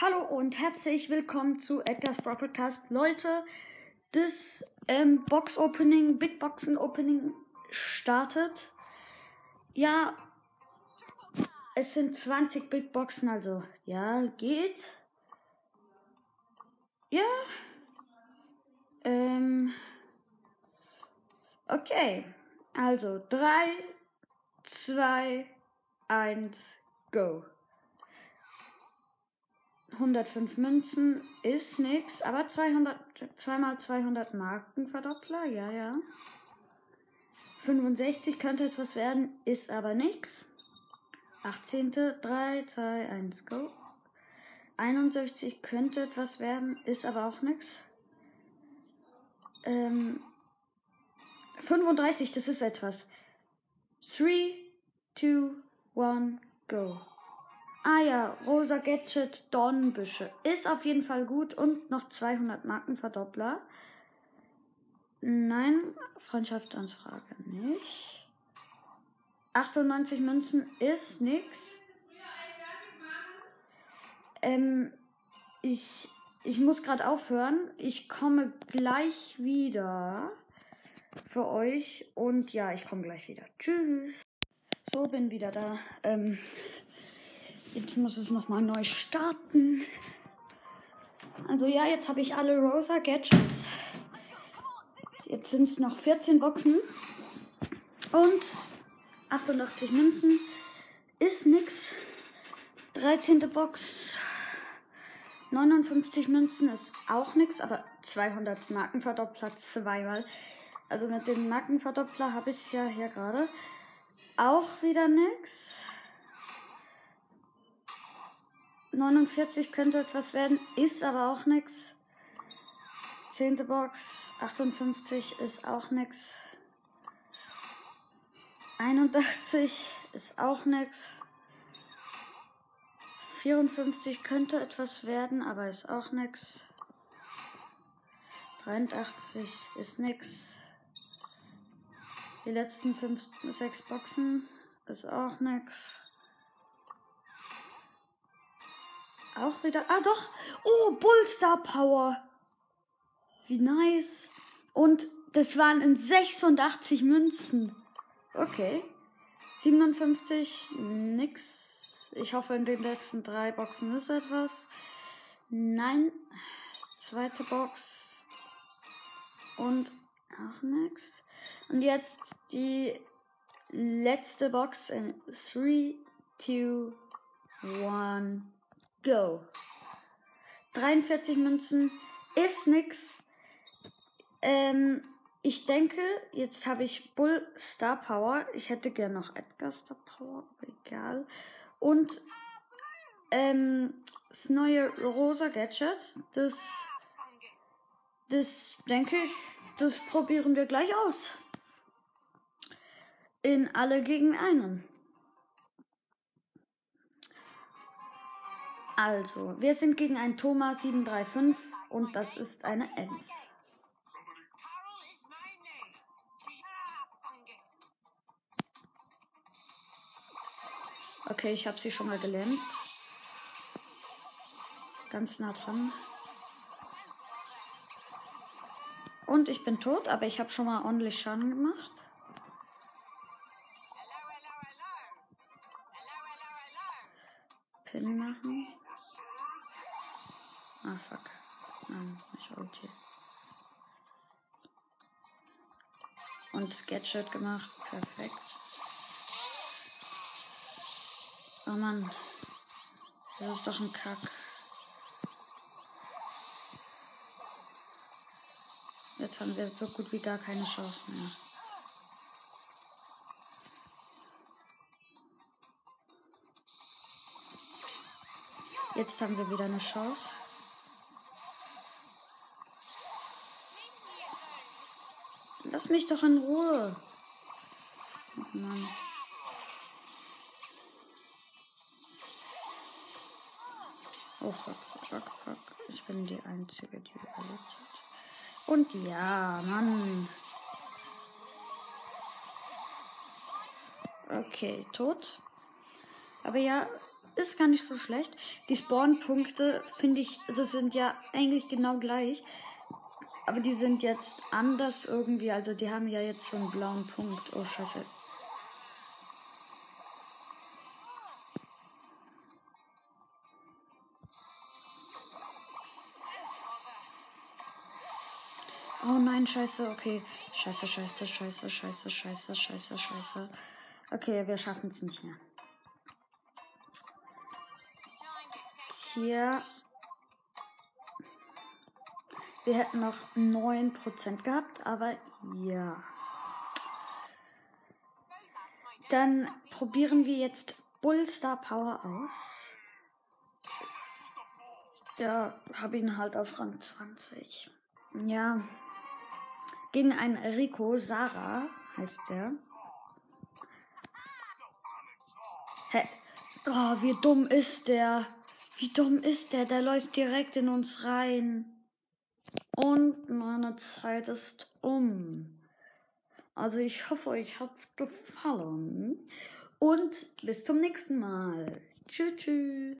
Hallo und herzlich willkommen zu Edgar's Bro Podcast. Leute, das ähm, Box Opening, Big Boxen Opening startet. Ja, es sind 20 Big Boxen, also ja, geht. Ja. Ähm. Okay. Also 3, 2, 1, go. 105 Münzen ist nix, aber 200, 2 mal 200 Markenverdoppler, ja, ja. 65 könnte etwas werden, ist aber nix. 18. 3, 2, 1, go. 61 könnte etwas werden, ist aber auch nix. Ähm, 35, das ist etwas. 3, 2, 1, go. Ah ja, rosa Gadget Dornbüsche. Ist auf jeden Fall gut und noch 200 Markenverdoppler. Nein, Freundschaftsanfrage nicht. 98 Münzen ist nix. Ähm, ich, ich muss gerade aufhören. Ich komme gleich wieder für euch. Und ja, ich komme gleich wieder. Tschüss. So, bin wieder da. Ähm, jetzt muss es nochmal neu starten. Also ja, jetzt habe ich alle Rosa Gadgets. Jetzt sind es noch 14 Boxen. Und 88 Münzen. Ist nix. 13. Box. 59 Münzen ist auch nix, aber 200 Markenverdoppler zweimal. Also mit dem Markenverdoppler habe ich es ja hier gerade. Auch wieder nix. 49 könnte etwas werden, ist aber auch nix. Zehnte Box, 58 ist auch nix. 81 ist auch nix. 54 könnte etwas werden, aber ist auch nix. 83 ist nix. Die letzten 5, 6 Boxen ist auch nix. Auch wieder. Ah, doch. Oh, Bullstar Power. Wie nice. Und das waren in 86 Münzen. Okay. 57, nix. Ich hoffe, in den letzten drei Boxen ist etwas. Nein. Zweite Box. Und auch nix. Und jetzt die letzte Box in 3, 2, 1, go. 43 Münzen ist nix. Ähm, ich denke, jetzt habe ich Bull Star Power. Ich hätte gern noch Edgar Star Power, aber egal. Und ähm, das neue rosa Gadget. Das, das denke ich, das probieren wir gleich aus. In alle gegen einen. Also, wir sind gegen ein Thomas 735 und das ist eine Ems. Okay, ich habe sie schon mal gelähmt. Ganz nah dran. Und ich bin tot, aber ich habe schon mal ordentlich Schaden gemacht. Pin machen. Ah, fuck. Nein, ich wollte Und Gadget gemacht. Perfekt. Oh Mann. Das ist doch ein Kack. Jetzt haben wir so gut wie gar keine Chance mehr. Jetzt haben wir wieder eine Chance. Lass mich doch in Ruhe. Oh Mann. Oh fuck, fuck, fuck. Ich bin die Einzige, die überlebt hat. Und ja, Mann. Okay, tot. Aber ja, ist gar nicht so schlecht. Die Spawn-Punkte finde ich, also sind ja eigentlich genau gleich. Aber die sind jetzt anders irgendwie. Also die haben ja jetzt so einen blauen Punkt. Oh scheiße. Oh nein, scheiße, okay. Scheiße, scheiße, scheiße, scheiße, scheiße, scheiße, scheiße. Okay, wir schaffen es nicht mehr. Hier. Wir hätten noch 9% gehabt, aber ja. Dann probieren wir jetzt Bullstar Power aus. Ja, habe ihn halt auf Rang 20. Ja. Gegen einen Rico Sarah heißt der. Hä? Oh, wie dumm ist der? Wie dumm ist der? Der läuft direkt in uns rein. Und meine Zeit ist um. Also ich hoffe, euch hat's gefallen. Und bis zum nächsten Mal. Tschüss. tschüss.